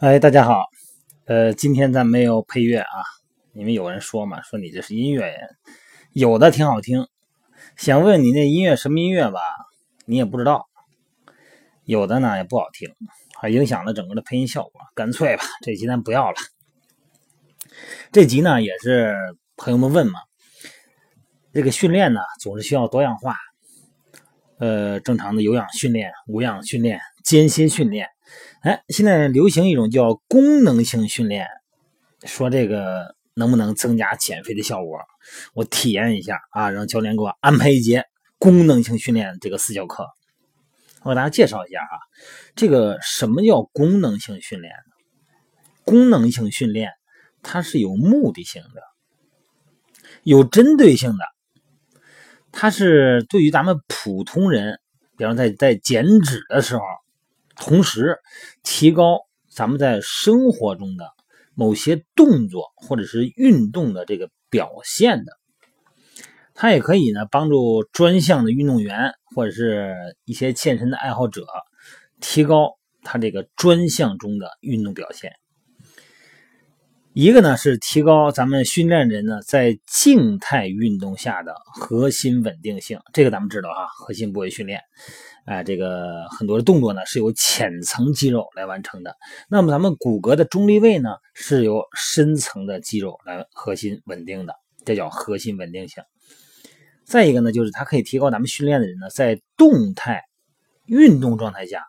哎，大家好，呃，今天咱没有配乐啊，因为有人说嘛，说你这是音乐人，有的挺好听，想问你那音乐什么音乐吧，你也不知道，有的呢也不好听，还影响了整个的配音效果，干脆吧，这集咱不要了。这集呢也是朋友们问嘛，这个训练呢总是需要多样化，呃，正常的有氧训练、无氧训练、间歇训练。哎，现在流行一种叫功能性训练，说这个能不能增加减肥的效果？我体验一下啊，让教练给我安排一节功能性训练这个私教课。我给大家介绍一下啊，这个什么叫功能性训练？功能性训练它是有目的性的，有针对性的，它是对于咱们普通人，比方在在减脂的时候。同时，提高咱们在生活中的某些动作或者是运动的这个表现的，它也可以呢帮助专项的运动员或者是一些健身的爱好者提高他这个专项中的运动表现。一个呢是提高咱们训练人呢在静态运动下的核心稳定性，这个咱们知道啊，核心部位训练。哎，这个很多的动作呢是由浅层肌肉来完成的。那么咱们骨骼的中立位呢是由深层的肌肉来核心稳定的，这叫核心稳定性。再一个呢，就是它可以提高咱们训练的人呢在动态运动状态下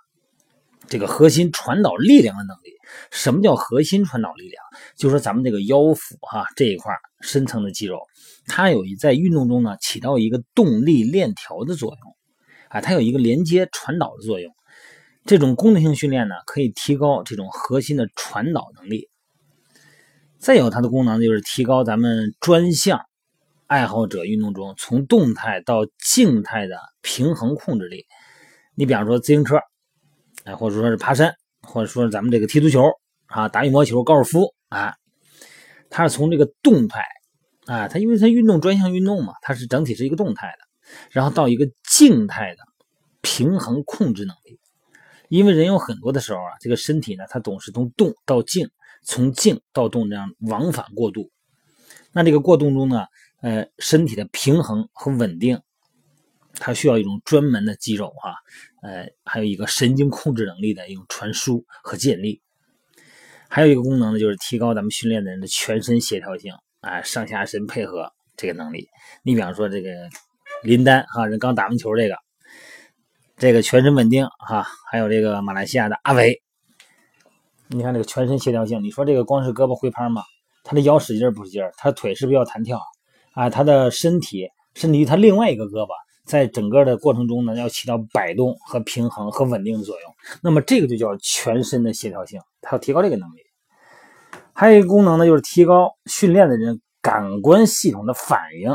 这个核心传导力量的能力。什么叫核心传导力量？就说咱们这个腰腹哈这一块深层的肌肉，它有在运动中呢起到一个动力链条的作用。啊，它有一个连接传导的作用。这种功能性训练呢，可以提高这种核心的传导能力。再有它的功能就是提高咱们专项爱好者运动中从动态到静态的平衡控制力。你比方说自行车，哎，或者说是爬山，或者说咱们这个踢足球啊、打羽毛球、高尔夫啊，它是从这个动态啊，它因为它运动专项运动嘛，它是整体是一个动态的。然后到一个静态的平衡控制能力，因为人有很多的时候啊，这个身体呢，它总是从动到静，从静到动这样往返过渡。那这个过渡中呢，呃，身体的平衡和稳定，它需要一种专门的肌肉啊，呃，还有一个神经控制能力的一种传输和建立。还有一个功能呢，就是提高咱们训练的人的全身协调性啊，上下身配合这个能力。你比方说这个。林丹哈，人刚打完球，这个这个全身稳定哈，还有这个马来西亚的阿伟，你看这个全身协调性，你说这个光是胳膊挥拍吗？他的腰使劲不使劲？他腿是不是要弹跳啊？他的身体，身体他另外一个胳膊，在整个的过程中呢，要起到摆动和平衡和稳定的作用。那么这个就叫全身的协调性，它要提高这个能力。还有一个功能呢，就是提高训练的人感官系统的反应。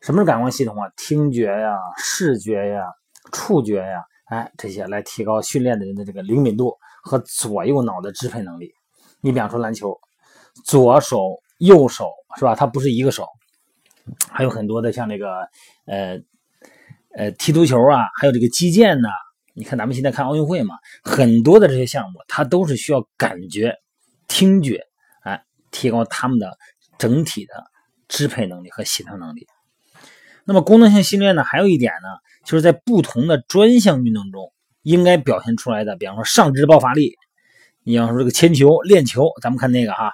什么是感官系统啊？听觉呀、视觉呀、触觉呀，哎，这些来提高训练的人的这个灵敏度和左右脑的支配能力。你比方说篮球，左手、右手是吧？它不是一个手，还有很多的像这个呃呃踢足球啊，还有这个击剑呐。你看咱们现在看奥运会嘛，很多的这些项目，它都是需要感觉、听觉，哎，提高他们的整体的支配能力和协调能力。那么功能性训练呢，还有一点呢，就是在不同的专项运动中应该表现出来的，比方说上肢爆发力，你要说这个铅球、链球，咱们看那个哈，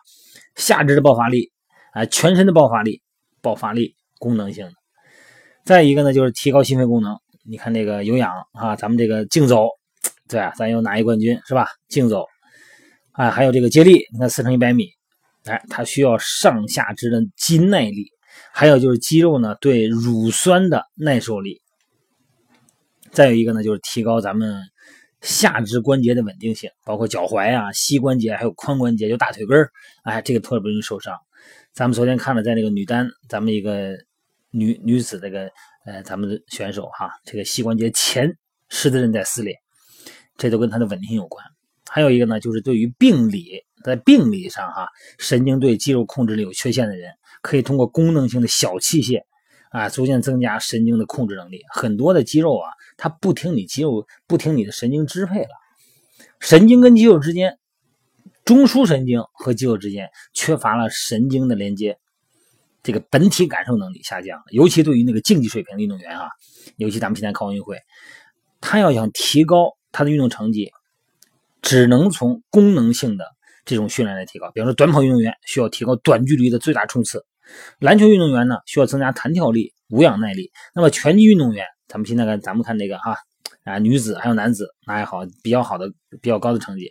下肢的爆发力，啊，全身的爆发力，爆发力功能性。再一个呢，就是提高心肺功能。你看这个有氧啊，咱们这个竞走，对啊，咱又拿一冠军是吧？竞走，啊，还有这个接力，你看四乘一百米，哎，它需要上下肢的肌耐力。还有就是肌肉呢对乳酸的耐受力，再有一个呢就是提高咱们下肢关节的稳定性，包括脚踝啊、膝关节还有髋关节，就大腿根儿，哎，这个特别容易受伤。咱们昨天看了在那个女单，咱们一个女女子这个呃咱们的选手哈，这个膝关节前十字韧带撕裂，这都跟她的稳定性有关。还有一个呢就是对于病理，在病理上哈，神经对肌肉控制力有缺陷的人。可以通过功能性的小器械，啊，逐渐增加神经的控制能力。很多的肌肉啊，它不听你肌肉，不听你的神经支配了。神经跟肌肉之间中枢神经和肌肉之间缺乏了神经的连接，这个本体感受能力下降了。尤其对于那个竞技水平的运动员啊，尤其咱们现在看奥运会，他要想提高他的运动成绩，只能从功能性的这种训练来提高。比方说，短跑运动员需要提高短距离的最大冲刺，篮球运动员呢需要增加弹跳力、无氧耐力。那么拳击运动员，咱们现在看，咱们看这个哈啊，女子还有男子，那还好，比较好的、比较高的成绩。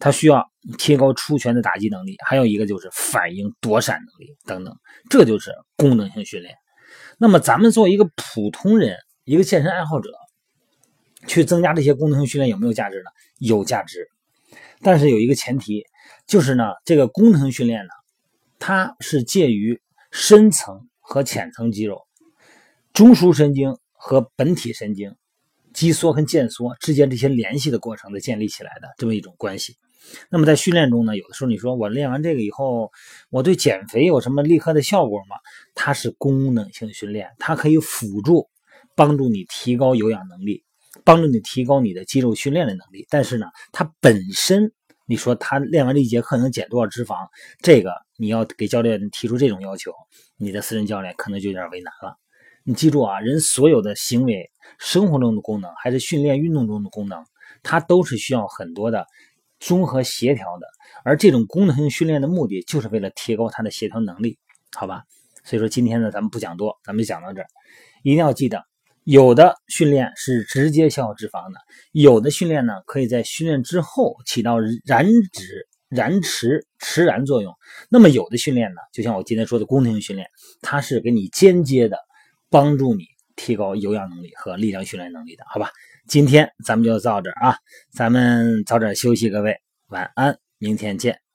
他需要提高出拳的打击能力，还有一个就是反应躲闪能力等等，这就是功能性训练。那么咱们作为一个普通人，一个健身爱好者，去增加这些功能性训练有没有价值呢？有价值，但是有一个前提，就是呢，这个功能性训练呢，它是介于深层和浅层肌肉、中枢神经和本体神经、肌缩和腱缩之间这些联系的过程的建立起来的这么一种关系。那么在训练中呢，有的时候你说我练完这个以后，我对减肥有什么立刻的效果吗？它是功能性训练，它可以辅助帮助你提高有氧能力，帮助你提高你的肌肉训练的能力。但是呢，它本身你说他练完这一节课能减多少脂肪，这个你要给教练提出这种要求，你的私人教练可能就有点为难了。你记住啊，人所有的行为、生活中的功能，还是训练运动中的功能，它都是需要很多的。综合协调的，而这种功能性训练的目的，就是为了提高它的协调能力，好吧？所以说今天呢，咱们不讲多，咱们就讲到这儿。一定要记得，有的训练是直接消耗脂肪的，有的训练呢，可以在训练之后起到燃脂、燃脂、迟燃作用。那么有的训练呢，就像我今天说的功能性训练，它是给你间接的帮助你提高有氧能力和力量训练能力的，好吧？今天咱们就到这啊，咱们早点休息，各位晚安，明天见。